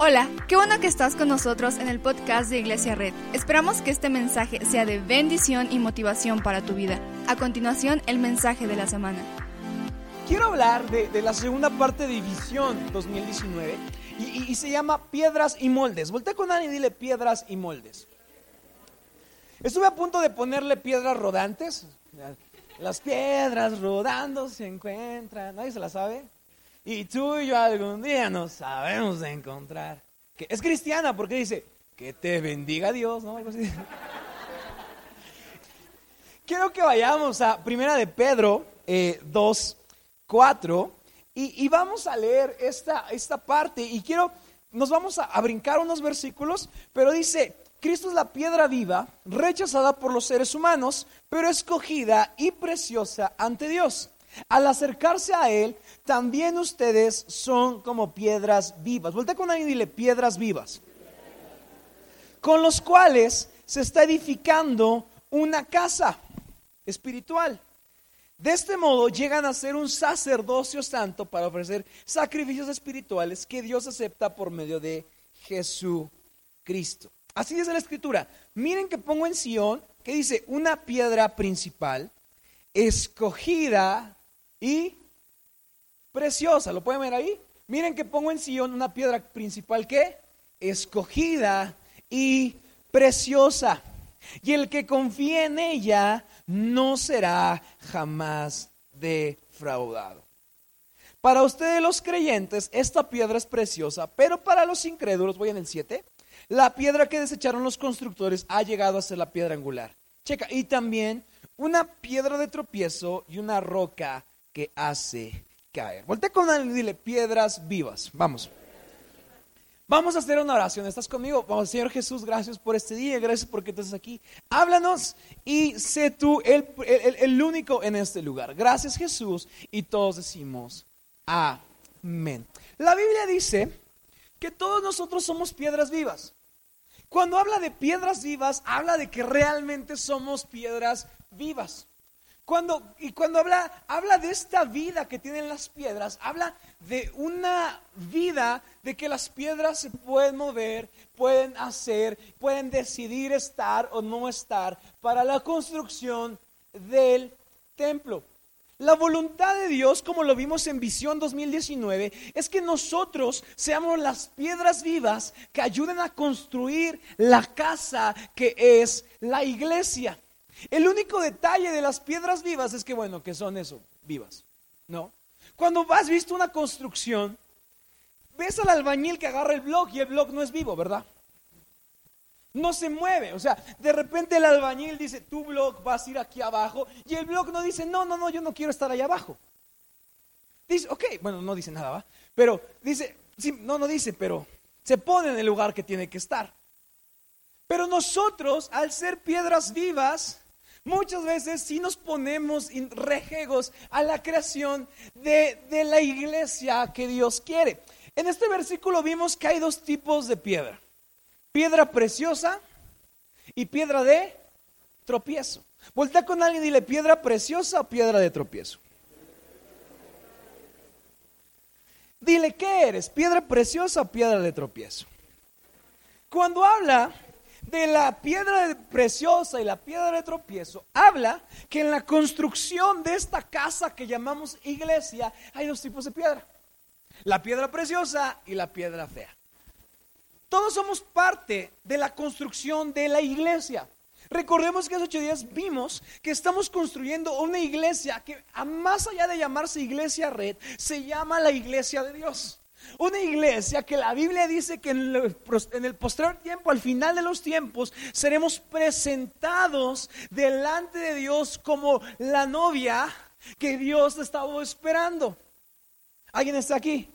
Hola, qué bueno que estás con nosotros en el podcast de Iglesia Red. Esperamos que este mensaje sea de bendición y motivación para tu vida. A continuación, el mensaje de la semana. Quiero hablar de, la segunda parte de Visión 2019 y, se llama Piedras y Moldes. Voltea con alguien y dile Piedras y Moldes. Estuve a punto de ponerle piedras rodantes. Las piedras rodando se encuentran. ¿Nadie se la sabe? Y tú y yo algún día nos sabemos encontrar. Que es cristiana porque dice, que te bendiga Dios, ¿no? Quiero que vayamos a Primera de Pedro 2, eh, 4 y, vamos a leer esta, esta parte y quiero, nos vamos a, a brincar unos versículos, pero dice, Cristo es la piedra viva, rechazada por los seres humanos, pero escogida y preciosa ante Dios. Al acercarse a Él, también ustedes son como piedras vivas. Vuelta con alguien y dile piedras vivas. Con los cuales se está edificando una casa espiritual. De este modo llegan a ser un sacerdocio santo para ofrecer sacrificios espirituales que Dios acepta por medio de Jesucristo. Así dice la escritura. Miren que pongo en Sion que dice una piedra principal escogida y preciosa. ¿Lo pueden ver ahí? Miren que pongo en Sion una piedra principal que escogida y preciosa. Y el que confíe en ella no será jamás defraudado. Para ustedes los creyentes, esta piedra es preciosa, pero para los incrédulos, voy en el 7, la piedra que desecharon los constructores ha llegado a ser la piedra angular. Checa, y también una piedra de tropiezo y una roca que hace caer. Voltea con alguien y dile piedras vivas. Vamos. Vamos a hacer una oración. ¿Estás conmigo? Vamos, Señor Jesús, gracias por este día, gracias porque estás aquí. Háblanos y sé tú el, el, único en este lugar. Gracias Jesús y todos decimos amén. La Biblia dice que todos nosotros somos piedras vivas. Cuando habla de piedras vivas, habla de que realmente somos piedras vivas. Cuando, y cuando habla, habla de esta vida que tienen las piedras, habla de una vida de que las piedras se pueden mover, pueden hacer, pueden decidir estar o no estar para la construcción del templo. La voluntad de Dios, como lo vimos en Visión 2019, es que nosotros seamos las piedras vivas que ayuden a construir la casa que es la iglesia. El único detalle de las piedras vivas es que, bueno, que son eso, vivas, ¿no? Cuando has visto una construcción, ves al albañil que agarra el blog y el blog no es vivo, ¿verdad? No se mueve, o sea, de repente el albañil dice, tu blog vas a ir aquí abajo, y el blog no dice, no, no, no, yo no quiero estar allá abajo. Dice, ok, bueno, no dice nada, ¿va? Pero dice, sí, no, no dice, pero se pone en el lugar que tiene que estar. Pero nosotros, al ser piedras vivas, Muchas veces sí nos ponemos rejegos a la creación de, de la iglesia que Dios quiere. En este versículo vimos que hay dos tipos de piedra. Piedra preciosa y piedra de tropiezo. Voltea con alguien y dile piedra preciosa o piedra de tropiezo. Dile, ¿qué eres? ¿Piedra preciosa o piedra de tropiezo? Cuando habla de la piedra preciosa y la piedra de tropiezo, habla que en la construcción de esta casa que llamamos iglesia hay dos tipos de piedra. La piedra preciosa y la piedra fea. Todos somos parte de la construcción de la iglesia. Recordemos que hace ocho días vimos que estamos construyendo una iglesia que, más allá de llamarse iglesia red, se llama la iglesia de Dios. Una iglesia que la Biblia dice que en el, posterior tiempo, al final de los tiempos, seremos presentados delante de Dios como la novia que Dios estaba esperando. ¿Alguien está aquí?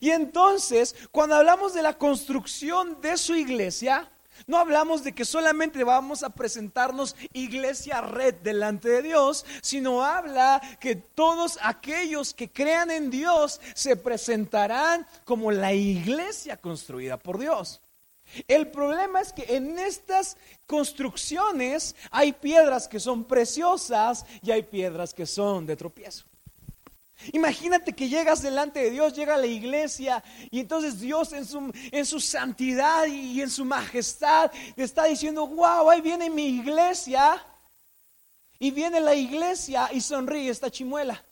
Y entonces, cuando hablamos de la construcción de su iglesia, no hablamos de que solamente vamos a presentarnos iglesia red delante de Dios, sino habla que todos aquellos que crean en Dios se presentarán como la iglesia construida por Dios. El problema es que en estas construcciones hay piedras que son preciosas y hay piedras que son de tropiezo. Imagínate que llegas delante de Dios, llega a la iglesia y entonces Dios en su, en su santidad y en su majestad te está diciendo, wow, ahí viene mi iglesia. Y viene la iglesia y sonríe esta chimuela.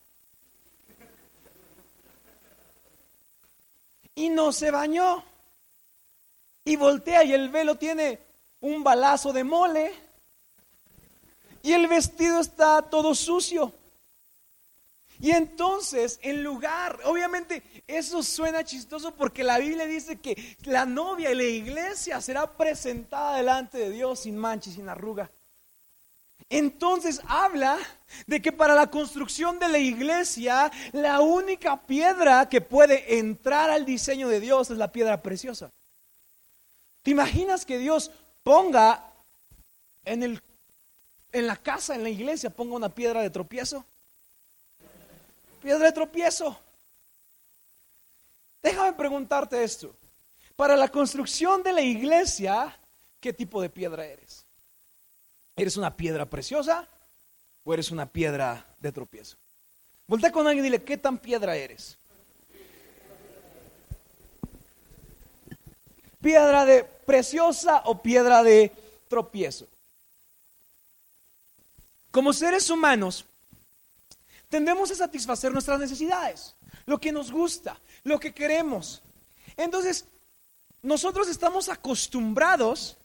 Y no se bañó. Y voltea y el velo tiene un balazo de mole. Y el vestido está todo sucio. Y entonces, en lugar, obviamente eso suena chistoso porque la Biblia dice que la novia y la iglesia será presentada delante de Dios sin mancha y sin arruga. Entonces habla de que para la construcción de la iglesia, la única piedra que puede entrar al diseño de Dios es la piedra preciosa. ¿Te imaginas que Dios ponga en, el, en la casa, en la iglesia, ponga una piedra de tropiezo? Piedra de tropiezo. Déjame preguntarte esto. Para la construcción de la iglesia, ¿qué tipo de piedra eres? ¿Eres una piedra preciosa o eres una piedra de tropiezo? Voltea con alguien y dile, ¿qué tan piedra eres? ¿Piedra de preciosa o piedra de tropiezo? Como seres humanos, tendemos a satisfacer nuestras necesidades, lo que nos gusta, lo que queremos. Entonces, nosotros estamos acostumbrados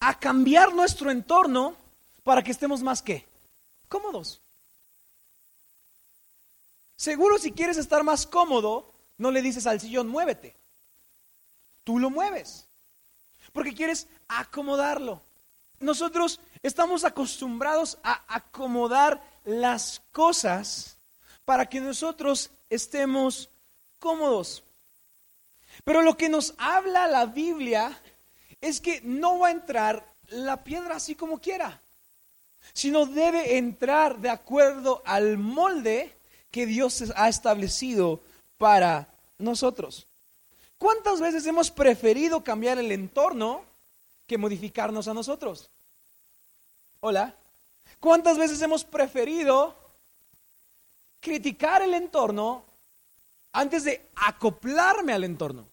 a cambiar nuestro entorno para que estemos más que cómodos. Seguro si quieres estar más cómodo, no le dices al sillón, muévete. Tú lo mueves. Porque quieres acomodarlo. Nosotros estamos acostumbrados a acomodar las cosas para que nosotros estemos cómodos. Pero lo que nos habla la Biblia es que no va a entrar la piedra así como quiera sino debe entrar de acuerdo al molde que Dios ha establecido para nosotros. ¿Cuántas veces hemos preferido cambiar el entorno que modificarnos a nosotros? Hola. ¿Cuántas veces hemos preferido criticar el entorno antes de acoplarme al entorno?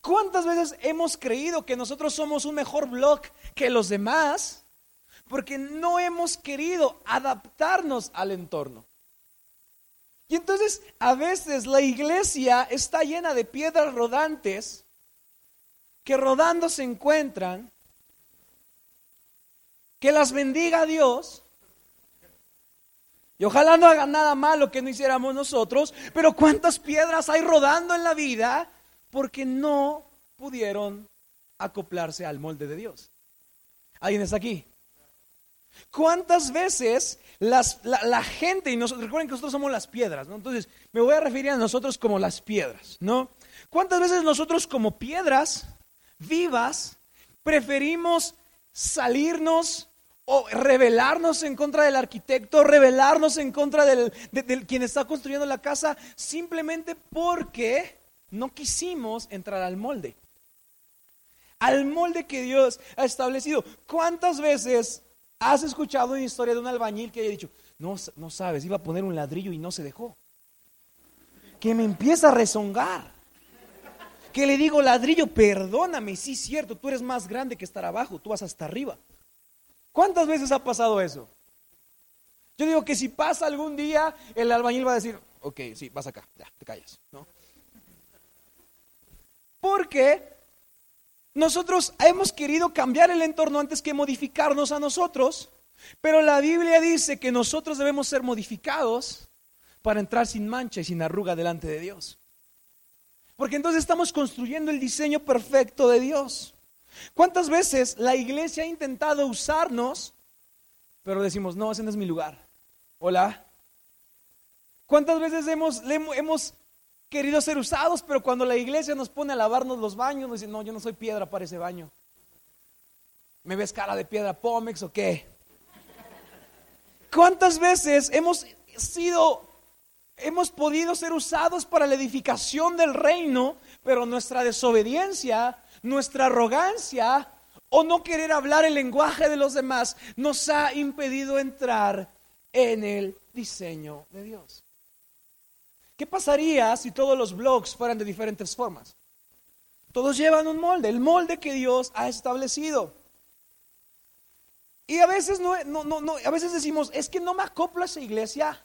¿Cuántas veces hemos creído que nosotros somos un mejor blog que los demás porque no hemos querido adaptarnos al entorno. Y entonces a veces la iglesia está llena de piedras rodantes que rodando se encuentran, que las bendiga Dios. Y ojalá no hagan nada malo que no hiciéramos nosotros, pero cuántas piedras hay rodando en la vida porque no pudieron acoplarse al molde de Dios. ¿Alguien está aquí? ¿Cuántas veces la, gente, y nosotros, recuerden que nosotros somos las piedras, ¿no? Entonces me voy a referir a nosotros como las piedras, ¿no? ¿Cuántas veces nosotros como piedras vivas preferimos salirnos o rebelarnos en contra del arquitecto, rebelarnos en contra del, de quien está construyendo la casa, simplemente porque no quisimos entrar al molde? Al molde que Dios ha establecido. ¿Cuántas veces ¿Has escuchado una historia de un albañil que haya dicho, no, no sabes, iba a poner un ladrillo y no se dejó? Que me empieza a rezongar. Que le digo, ladrillo, perdóname, sí es cierto, tú eres más grande que estar abajo, tú vas hasta arriba. ¿Cuántas veces ha pasado eso? Yo digo que si pasa algún día, el albañil va a decir, ok, sí, vas acá, ya, te callas, ¿no? Porque nosotros hemos querido cambiar el entorno antes que modificarnos a nosotros, pero la Biblia dice que nosotros debemos ser modificados para entrar sin mancha y sin arruga delante de Dios. Porque entonces estamos construyendo el diseño perfecto de Dios. ¿Cuántas veces la iglesia ha intentado usarnos, pero decimos, no, ese no es mi lugar? Hola. ¿Cuántas veces hemos, hemos querido ser usados, pero cuando la iglesia nos pone a lavarnos los baños, nos dicen, no, yo no soy piedra para ese baño. ¿Me ves cara de piedra Pómex o qué? ¿Cuántas veces hemos sido, hemos podido ser usados para la edificación del reino, pero nuestra desobediencia, nuestra arrogancia o no querer hablar el lenguaje de los demás nos ha impedido entrar en el diseño de Dios? ¿Qué pasaría si todos los blogs fueran de diferentes formas? Todos llevan un molde, el molde que Dios ha establecido. Y a veces, no, no, no, a veces decimos, es que no me acoplo a esa iglesia.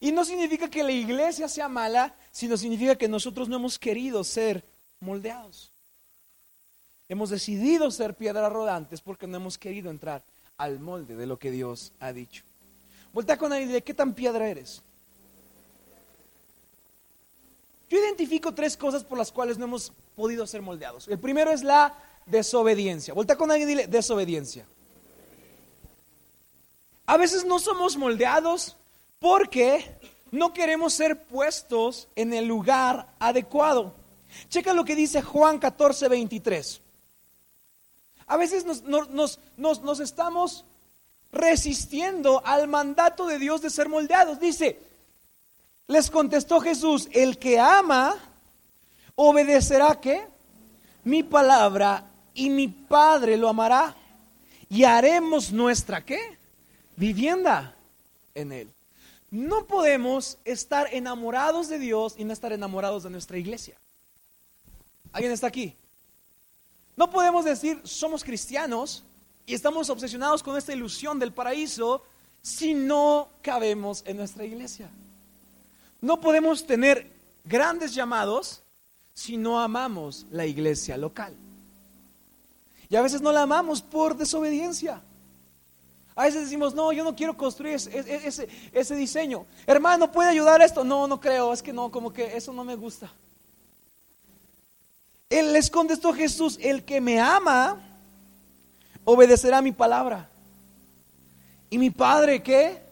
Y no significa que la iglesia sea mala, sino significa que nosotros no hemos querido ser moldeados. Hemos decidido ser piedras rodantes porque no hemos querido entrar al molde de lo que Dios ha dicho. Voltea con alguien y dile, ¿qué tan piedra eres? Yo identifico tres cosas por las cuales no hemos podido ser moldeados. El primero es la desobediencia. Voltea con alguien y dile, desobediencia. A veces no somos moldeados porque no queremos ser puestos en el lugar adecuado. Checa lo que dice Juan 14, 23. A veces nos, estamos resistiendo al mandato de Dios de ser moldeados. Dice, les contestó Jesús, el que ama, obedecerá que mi palabra y mi Padre lo amará y haremos nuestra qué? Vivienda en él. No podemos estar enamorados de Dios y no estar enamorados de nuestra iglesia. ¿Alguien está aquí? No podemos decir somos cristianos y estamos obsesionados con esta ilusión del paraíso si no cabemos en nuestra iglesia. No podemos tener grandes llamados si no amamos la iglesia local. Y a veces no la amamos por desobediencia. A veces decimos, no, yo no quiero construir ese, diseño. Hermano, ¿puede ayudar esto? No, no creo, es que no, como que eso no me gusta. Él les contestó Jesús, el que me ama, obedecerá mi palabra. Y mi Padre, ¿qué?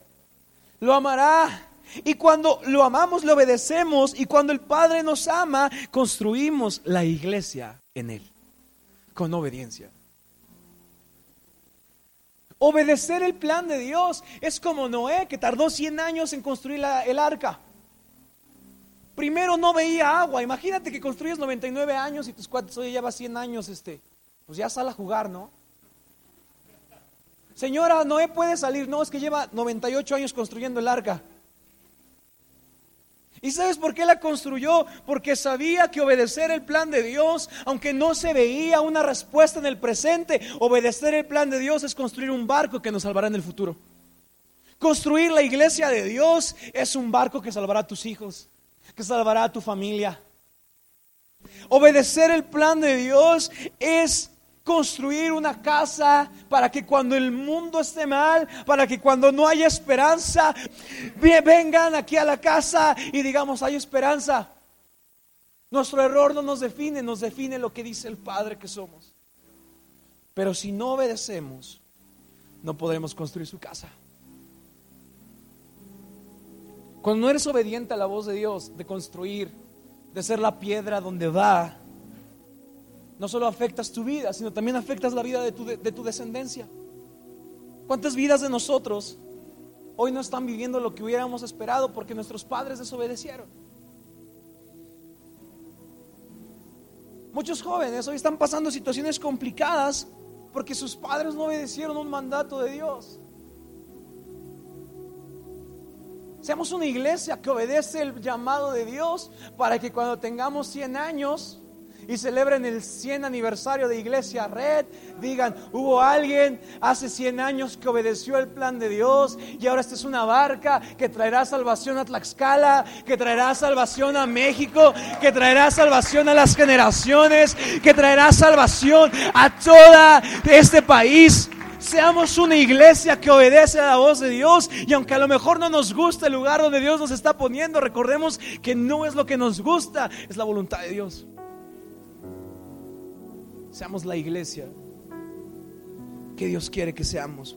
Lo amará. Y cuando lo amamos, le obedecemos. Y cuando el Padre nos ama, construimos la iglesia en Él, con obediencia. Obedecer el plan de Dios es como Noé, que tardó 100 años en construir el arca. Primero no veía agua. Imagínate que construyes 99 años y tus cuates, oye, lleva 100 años, este, pues ya sale a jugar, ¿no? Señora, Noé puede salir. No, es que lleva 98 años construyendo el arca. ¿Y sabes por qué la construyó? Porque sabía que obedecer el plan de Dios, aunque no se veía una respuesta en el presente, obedecer el plan de Dios es construir un barco que nos salvará en el futuro. Construir la iglesia de Dios es un barco que salvará a tus hijos, que salvará a tu familia. Obedecer el plan de Dios es construir una casa para que cuando el mundo esté mal, para que cuando no haya esperanza, vengan aquí a la casa y digamos, hay esperanza. Nuestro error no nos define, nos define lo que dice el Padre que somos. Pero si no obedecemos, no podremos construir su casa. Cuando no eres obediente a la voz de Dios, de construir, de ser la piedra donde va, no solo afectas tu vida, sino también afectas la vida de tu, de, tu descendencia. ¿Cuántas vidas de nosotros hoy no están viviendo lo que hubiéramos esperado porque nuestros padres desobedecieron? Muchos jóvenes hoy están pasando situaciones complicadas porque sus padres no obedecieron un mandato de Dios. Seamos una iglesia que obedece el llamado de Dios para que cuando tengamos 100 años y celebren el 100 aniversario de Iglesia Red, digan, hubo alguien hace 100 años que obedeció el plan de Dios y ahora esta es una barca que traerá salvación a Tlaxcala, que traerá salvación a México, que traerá salvación a las generaciones, que traerá salvación a toda este país seamos una iglesia que obedece a la voz de Dios y aunque a lo mejor no nos gusta el lugar donde Dios nos está poniendo, recordemos que no es lo que nos gusta, es la voluntad de Dios. Seamos la iglesia que Dios quiere que seamos.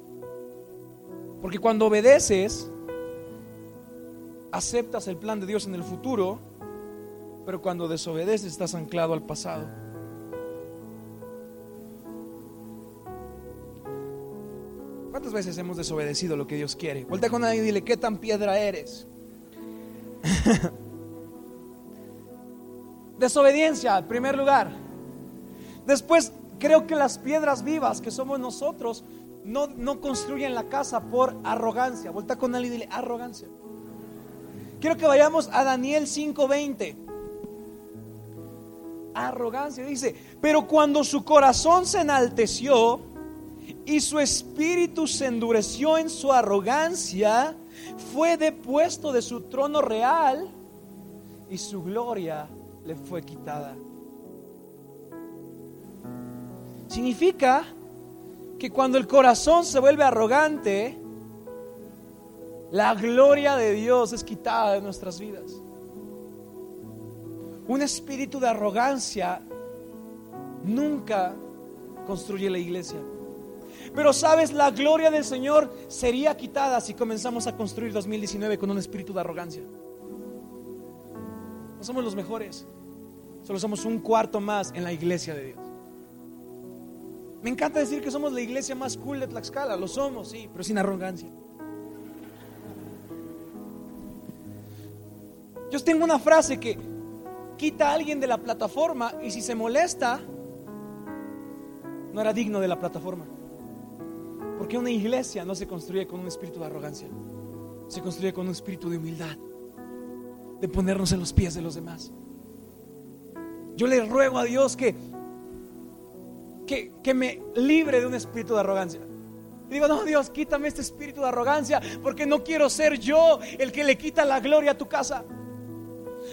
Porque cuando obedeces, aceptas el plan de Dios en el futuro, pero cuando desobedeces estás anclado al pasado. ¿Cuántas veces hemos desobedecido lo que Dios quiere? Vuelta con alguien y dile, ¿qué tan piedra eres? Desobediencia, en primer lugar. Después, creo que las piedras vivas que somos nosotros no, construyen la casa por arrogancia. Vuelta con alguien y dile, arrogancia. Quiero que vayamos a Daniel 5:20. Arrogancia, dice, pero cuando su corazón se enalteció y su espíritu se endureció en su arrogancia, fue depuesto de su trono real y su gloria le fue quitada. Significa que cuando el corazón se vuelve arrogante, la gloria de Dios es quitada de nuestras vidas. Un espíritu de arrogancia nunca construye la iglesia. Pero sabes, la gloria del Señor sería quitada si comenzamos a construir 2019 con un espíritu de arrogancia. No somos los mejores, solo somos un cuarto más en la iglesia de Dios. Me encanta decir que somos la iglesia más cool de Tlaxcala, lo somos, sí, pero sin arrogancia. Yo tengo una frase que quita a alguien de la plataforma y si se molesta, no era digno de la plataforma. Porque una iglesia no se construye con un espíritu de arrogancia, se construye con un espíritu de humildad, de ponernos en los pies de los demás. Yo le ruego a Dios que, que, me libre de un espíritu de arrogancia. Y digo, no, Dios, quítame este espíritu de arrogancia, porque no quiero ser yo el que le quita la gloria a tu casa.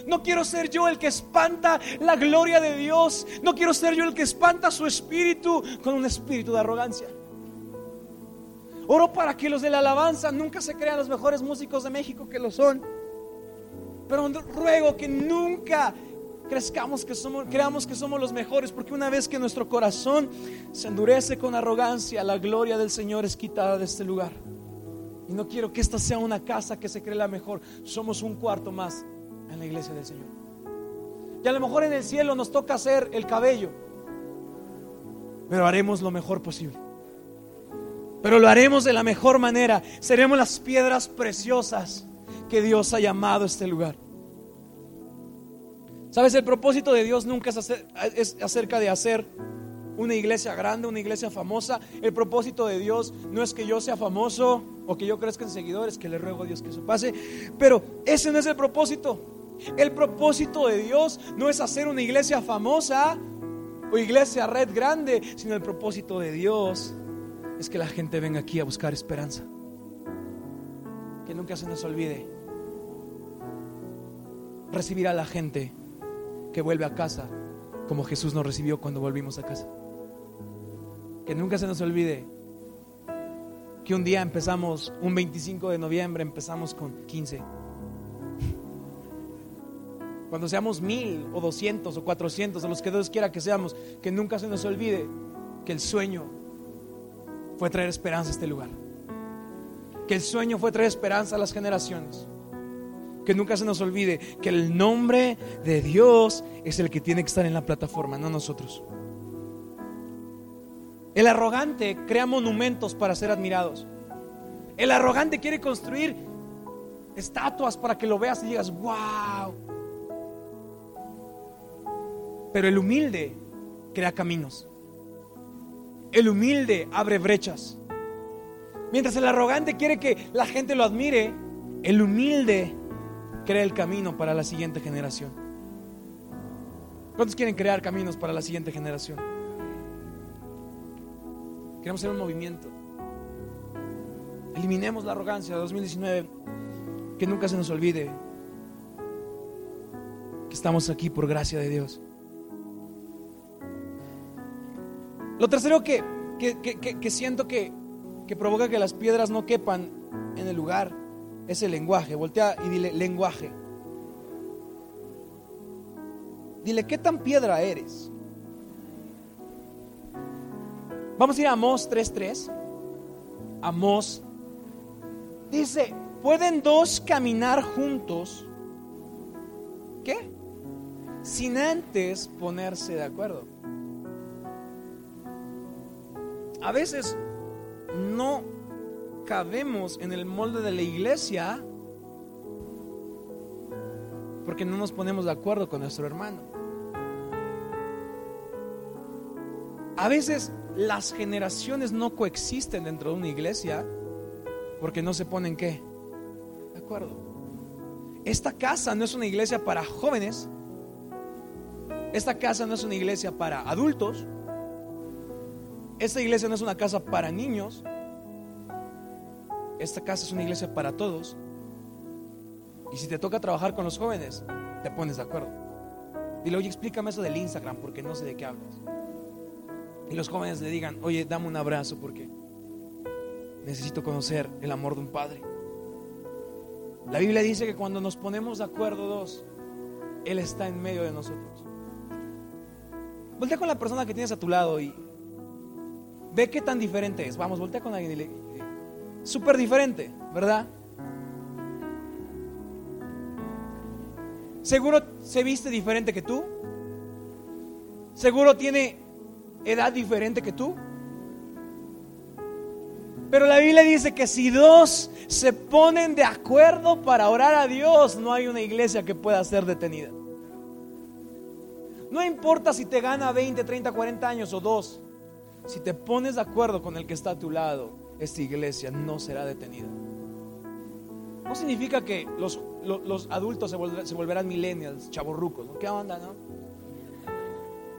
No quiero ser yo el que espanta la gloria de Dios. No quiero ser yo el que espanta su espíritu con un espíritu de arrogancia. Oro para que los de la alabanza nunca se crean los mejores músicos de México que lo son. Pero ruego que nunca crezcamos que somos, creamos que somos los mejores, porque una vez que nuestro corazón se endurece con arrogancia, la gloria del Señor es quitada de este lugar. Y no quiero que esta sea una casa que se cree la mejor. Somos un cuarto más en la iglesia del Señor. Y a lo mejor en el cielo nos toca hacer el cabello, pero haremos lo mejor posible. Pero lo haremos de la mejor manera. Seremos las piedras preciosas que Dios ha llamado a este lugar. Sabes, el propósito de Dios nunca es, acerca de hacer una iglesia grande, una iglesia famosa. El propósito de Dios no es que yo sea famoso o que yo crezca en seguidores, que le ruego a Dios que eso pase. Pero ese no es el propósito. El propósito de Dios no es hacer una iglesia famosa o iglesia red grande, sino el propósito de Dios es que la gente venga aquí a buscar esperanza. Que nunca se nos olvide recibir a la gente que vuelve a casa como Jesús nos recibió cuando volvimos a casa. Que nunca se nos olvide que un día empezamos, un 25 de noviembre empezamos con 15 cuando seamos mil o doscientos o cuatrocientos, de los que Dios quiera que seamos, que nunca se nos olvide que el sueño fue traer esperanza a este lugar. Que el sueño fue traer esperanza a las generaciones. Que nunca se nos olvide que el nombre de Dios es el que tiene que estar en la plataforma, no nosotros. El arrogante crea monumentos para ser admirados. El arrogante quiere construir estatuas para que lo veas y digas, wow. Pero el humilde crea caminos. El humilde abre brechas. Mientras el arrogante quiere que la gente lo admire, el humilde crea el camino para la siguiente generación. ¿Cuántos quieren crear caminos para la siguiente generación? Queremos hacer un movimiento. Eliminemos la arrogancia de 2019. Que nunca se nos olvide que estamos aquí por gracia de Dios. Lo tercero que, siento que, que provoca que las piedras no quepan en el lugar es el lenguaje. Voltea y dile lenguaje. Dile, ¿qué tan piedra eres? Vamos a ir a Amós 3.3. Amós dice, ¿pueden dos caminar juntos? ¿Qué? Sin antes ponerse de acuerdo. A veces no cabemos en el molde de la iglesia porque no nos ponemos de acuerdo con nuestro hermano. A veces las generaciones no coexisten dentro de una iglesia porque no se ponen qué? De acuerdo. esta casa no es una iglesia para jóvenes, esta casa no es una iglesia para adultos, esta iglesia no es una casa para niños, esta casa es una iglesia para todos. Y si te toca trabajar con los jóvenes, te pones de acuerdo. Dile, oye, explícame eso del Instagram porque no sé de qué hablas. Y los jóvenes le digan, oye, dame un abrazo porque necesito conocer el amor de un padre. La Biblia dice que cuando nos ponemos de acuerdo dos, Él está en medio de nosotros. Voltea con la persona que tienes a tu lado y ve qué tan diferente es. Vamos, voltea con alguien y dile, súper diferente, ¿verdad? Seguro se viste diferente que tú. Seguro tiene edad diferente que tú. Pero la Biblia dice que si dos se ponen de acuerdo para orar a Dios, no hay una iglesia que pueda ser detenida. No importa si te gana 20, 30, 40 años o dos. Si te pones de acuerdo con el que está a tu lado, esta iglesia no será detenida. No significa que los, adultos se, volverán millennials, chavorrucos. ¿no? ¿Qué onda, no?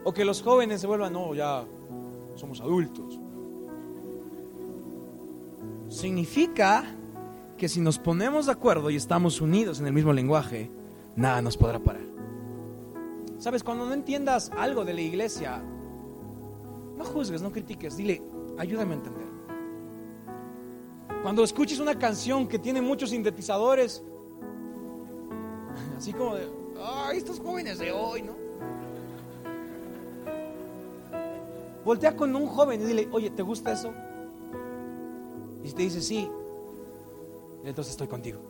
O que los jóvenes se vuelvan, no, ya somos adultos. Significa que si nos ponemos de acuerdo y estamos unidos en el mismo lenguaje, nada nos podrá parar. Sabes, cuando no entiendas algo de la iglesia, no juzgues, no critiques, dile, ayúdame a entender. Cuando escuches una canción que tiene muchos sintetizadores, así como de, ay, estos jóvenes de hoy, ¿no? Voltea con un joven y dile, oye, ¿te gusta eso? Y si te dice sí, entonces estoy contigo.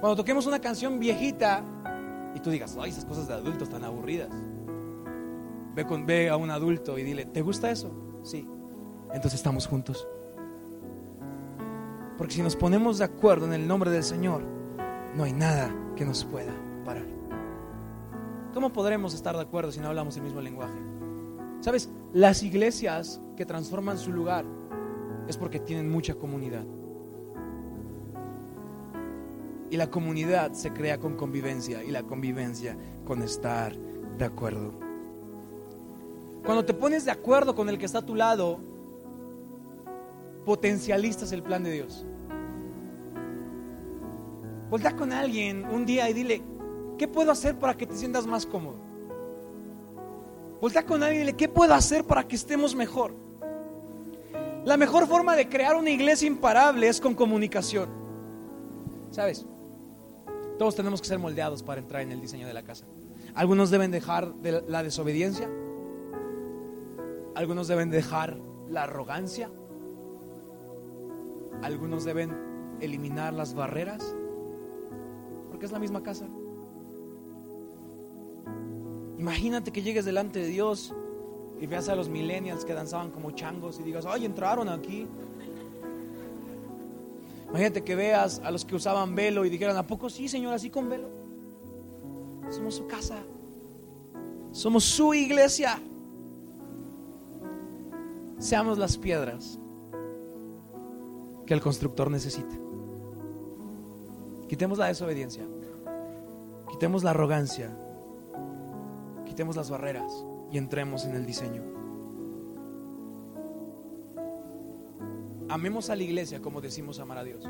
Cuando toquemos una canción viejita y tú digas, ay, esas cosas de adultos tan aburridas. Ve, con, a un adulto y dile, ¿te gusta eso? Sí. Entonces estamos juntos. Porque si nos ponemos de acuerdo en el nombre del Señor, no hay nada que nos pueda parar. ¿Cómo podremos estar de acuerdo si no hablamos el mismo lenguaje? Sabes, las iglesias que transforman su lugar es porque tienen mucha comunidad. Y la comunidad se crea con convivencia y la convivencia con estar de acuerdo. Cuando te pones de acuerdo con el que está a tu lado, potencialistas el plan de Dios. Volta con alguien un día y dile, ¿qué puedo hacer para que te sientas más cómodo? Voltea con alguien y dile, ¿qué puedo hacer para que estemos mejor? La mejor forma de crear una iglesia imparable es con comunicación. ¿Sabes? Todos tenemos que ser moldeados para entrar en el diseño de la casa. Algunos deben dejar la desobediencia. Algunos deben dejar la arrogancia. Algunos deben eliminar las barreras, porque es la misma casa. Imagínate que llegues delante de Dios y veas a los millennials que danzaban como changos y digas, ay, entraron aquí. Imagínate que veas a los que usaban velo y dijeran, ¿a poco sí, Señor, así con velo? Somos su casa. Somos su iglesia. Seamos las piedras que el constructor necesita. Quitemos la desobediencia, quitemos la arrogancia, quitemos las barreras y entremos en el diseño. Amemos a la iglesia como decimos amar a Dios.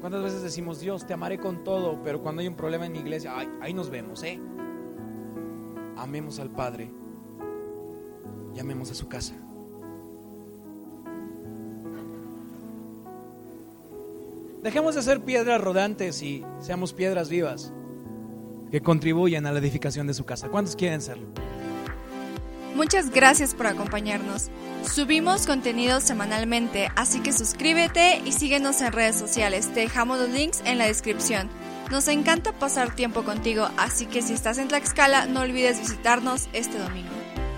¿Cuántas veces decimos, Dios, te amaré con todo, pero cuando hay un problema en mi iglesia, ahí nos vemos, ¿eh? Amemos al Padre y amemos a su casa. Dejemos de ser piedras rodantes y seamos piedras vivas que contribuyan a la edificación de su casa. ¿Cuántos quieren serlo? Muchas gracias por acompañarnos. Subimos contenido semanalmente, así que suscríbete y síguenos en redes sociales. Te dejamos los links en la descripción. Nos encanta pasar tiempo contigo, así que si estás en Tlaxcala, no olvides visitarnos este domingo.